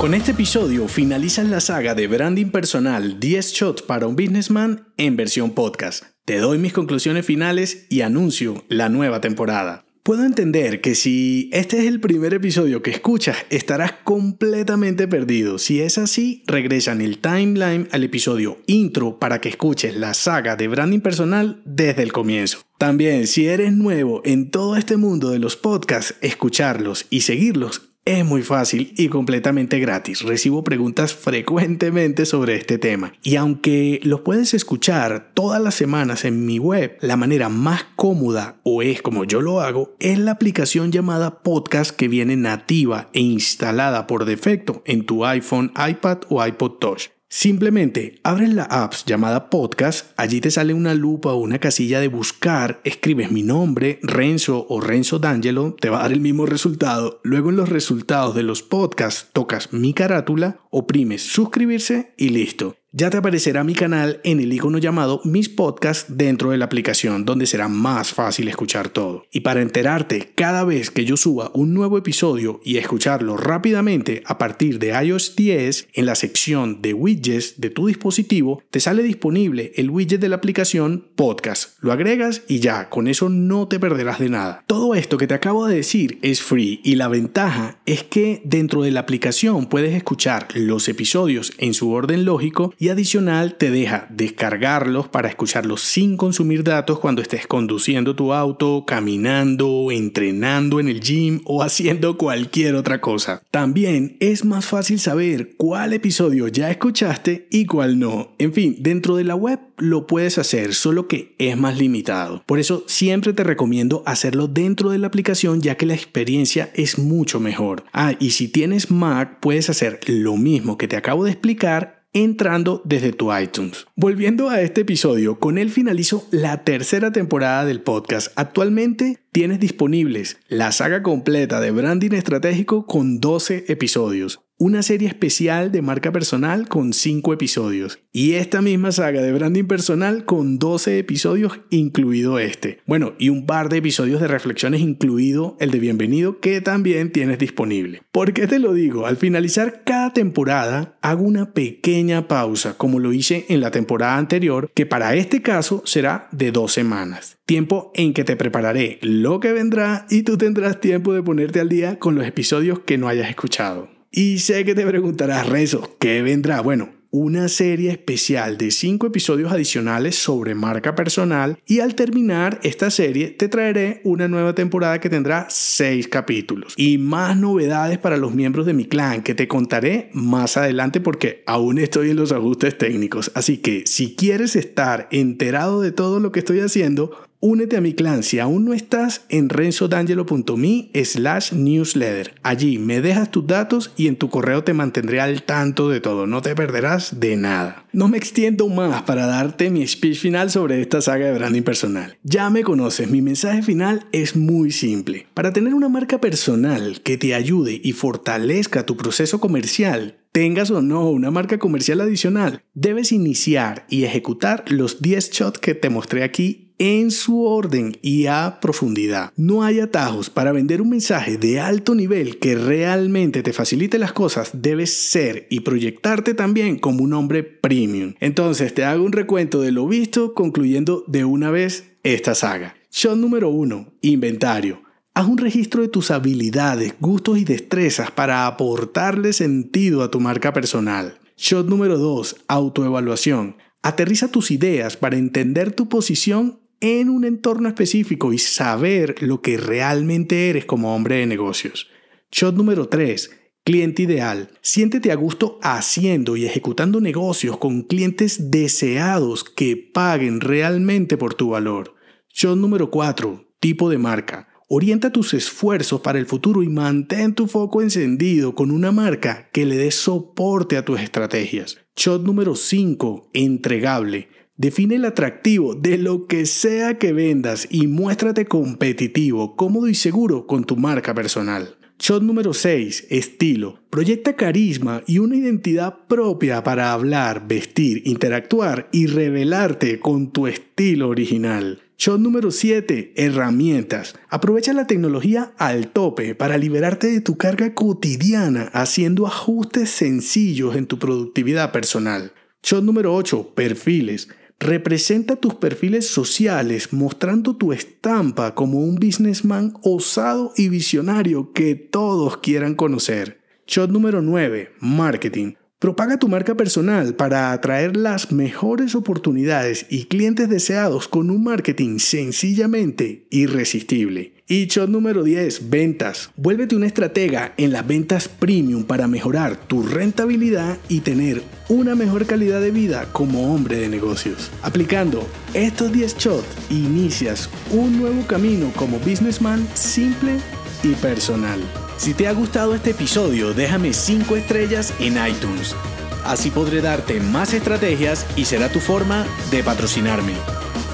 Con este episodio finaliza la saga de branding personal 10 shots para un businessman en versión podcast. Te doy mis conclusiones finales y anuncio la nueva temporada. Puedo entender que si este es el primer episodio que escuchas, estarás completamente perdido. Si es así, regresa en el timeline al episodio intro para que escuches la saga de branding personal desde el comienzo. También, si eres nuevo en todo este mundo de los podcasts, escucharlos y seguirlos es muy fácil y completamente gratis. Recibo preguntas frecuentemente sobre este tema. Y aunque los puedes escuchar todas las semanas en mi web, la manera más cómoda, o es como yo lo hago, es la aplicación llamada Podcast que viene nativa e instalada por defecto en tu iPhone, iPad o iPod Touch. Simplemente abres la app llamada podcast, allí te sale una lupa o una casilla de buscar, escribes mi nombre, Renzo o Renzo D'Angelo, te va a dar el mismo resultado. Luego en los resultados de los podcasts tocas mi carátula, oprimes suscribirse y listo ya te aparecerá mi canal en el icono llamado Mis Podcasts dentro de la aplicación, donde será más fácil escuchar todo. Y para enterarte cada vez que yo suba un nuevo episodio y escucharlo rápidamente a partir de iOS 10, en la sección de widgets de tu dispositivo, te sale disponible el widget de la aplicación Podcast. Lo agregas y ya, con eso no te perderás de nada. Todo esto que te acabo de decir es free y la ventaja es que dentro de la aplicación puedes escuchar los episodios en su orden lógico y adicional te deja descargarlos para escucharlos sin consumir datos cuando estés conduciendo tu auto, caminando, entrenando en el gym o haciendo cualquier otra cosa. También es más fácil saber cuál episodio ya escuchaste y cuál no. En fin, dentro de la web lo puedes hacer, solo que es más limitado. Por eso siempre te recomiendo hacerlo dentro de la aplicación ya que la experiencia es mucho mejor. Ah, y si tienes Mac puedes hacer lo mismo que te acabo de explicar entrando desde tu iTunes. Volviendo a este episodio, con él finalizo la tercera temporada del podcast. Actualmente tienes disponibles la saga completa de branding estratégico con 12 episodios una serie especial de marca personal con 5 episodios y esta misma saga de branding personal con 12 episodios incluido este. Bueno, y un par de episodios de reflexiones incluido el de bienvenido que también tienes disponible. ¿Por qué te lo digo? Al finalizar cada temporada hago una pequeña pausa como lo hice en la temporada anterior que para este caso será de dos semanas. Tiempo en que te prepararé lo que vendrá y tú tendrás tiempo de ponerte al día con los episodios que no hayas escuchado. Y sé que te preguntarás, Rezo, ¿qué vendrá? Bueno, una serie especial de 5 episodios adicionales sobre marca personal y al terminar esta serie te traeré una nueva temporada que tendrá 6 capítulos y más novedades para los miembros de mi clan que te contaré más adelante porque aún estoy en los ajustes técnicos. Así que si quieres estar enterado de todo lo que estoy haciendo, Únete a mi clan si aún no estás en renzodangelo.me slash newsletter. Allí me dejas tus datos y en tu correo te mantendré al tanto de todo. No te perderás de nada. No me extiendo más para darte mi speech final sobre esta saga de branding personal. Ya me conoces, mi mensaje final es muy simple. Para tener una marca personal que te ayude y fortalezca tu proceso comercial, tengas o no una marca comercial adicional, debes iniciar y ejecutar los 10 shots que te mostré aquí en su orden y a profundidad. No hay atajos para vender un mensaje de alto nivel que realmente te facilite las cosas. Debes ser y proyectarte también como un hombre premium. Entonces te hago un recuento de lo visto, concluyendo de una vez esta saga. Shot número 1. Inventario. Haz un registro de tus habilidades, gustos y destrezas para aportarle sentido a tu marca personal. Shot número 2. Autoevaluación. Aterriza tus ideas para entender tu posición en un entorno específico y saber lo que realmente eres como hombre de negocios. Shot número 3. Cliente ideal. Siéntete a gusto haciendo y ejecutando negocios con clientes deseados que paguen realmente por tu valor. Shot número 4. Tipo de marca. Orienta tus esfuerzos para el futuro y mantén tu foco encendido con una marca que le dé soporte a tus estrategias. Shot número 5. Entregable. Define el atractivo de lo que sea que vendas y muéstrate competitivo, cómodo y seguro con tu marca personal. Shot número 6. Estilo. Proyecta carisma y una identidad propia para hablar, vestir, interactuar y revelarte con tu estilo original. Shot número 7. Herramientas. Aprovecha la tecnología al tope para liberarte de tu carga cotidiana haciendo ajustes sencillos en tu productividad personal. Shot número 8. Perfiles. Representa tus perfiles sociales mostrando tu estampa como un businessman osado y visionario que todos quieran conocer. Shot número 9. Marketing. Propaga tu marca personal para atraer las mejores oportunidades y clientes deseados con un marketing sencillamente irresistible. Y shot número 10, ventas. Vuélvete una estratega en las ventas premium para mejorar tu rentabilidad y tener una mejor calidad de vida como hombre de negocios. Aplicando estos 10 shots, inicias un nuevo camino como businessman simple y personal. Si te ha gustado este episodio, déjame 5 estrellas en iTunes. Así podré darte más estrategias y será tu forma de patrocinarme.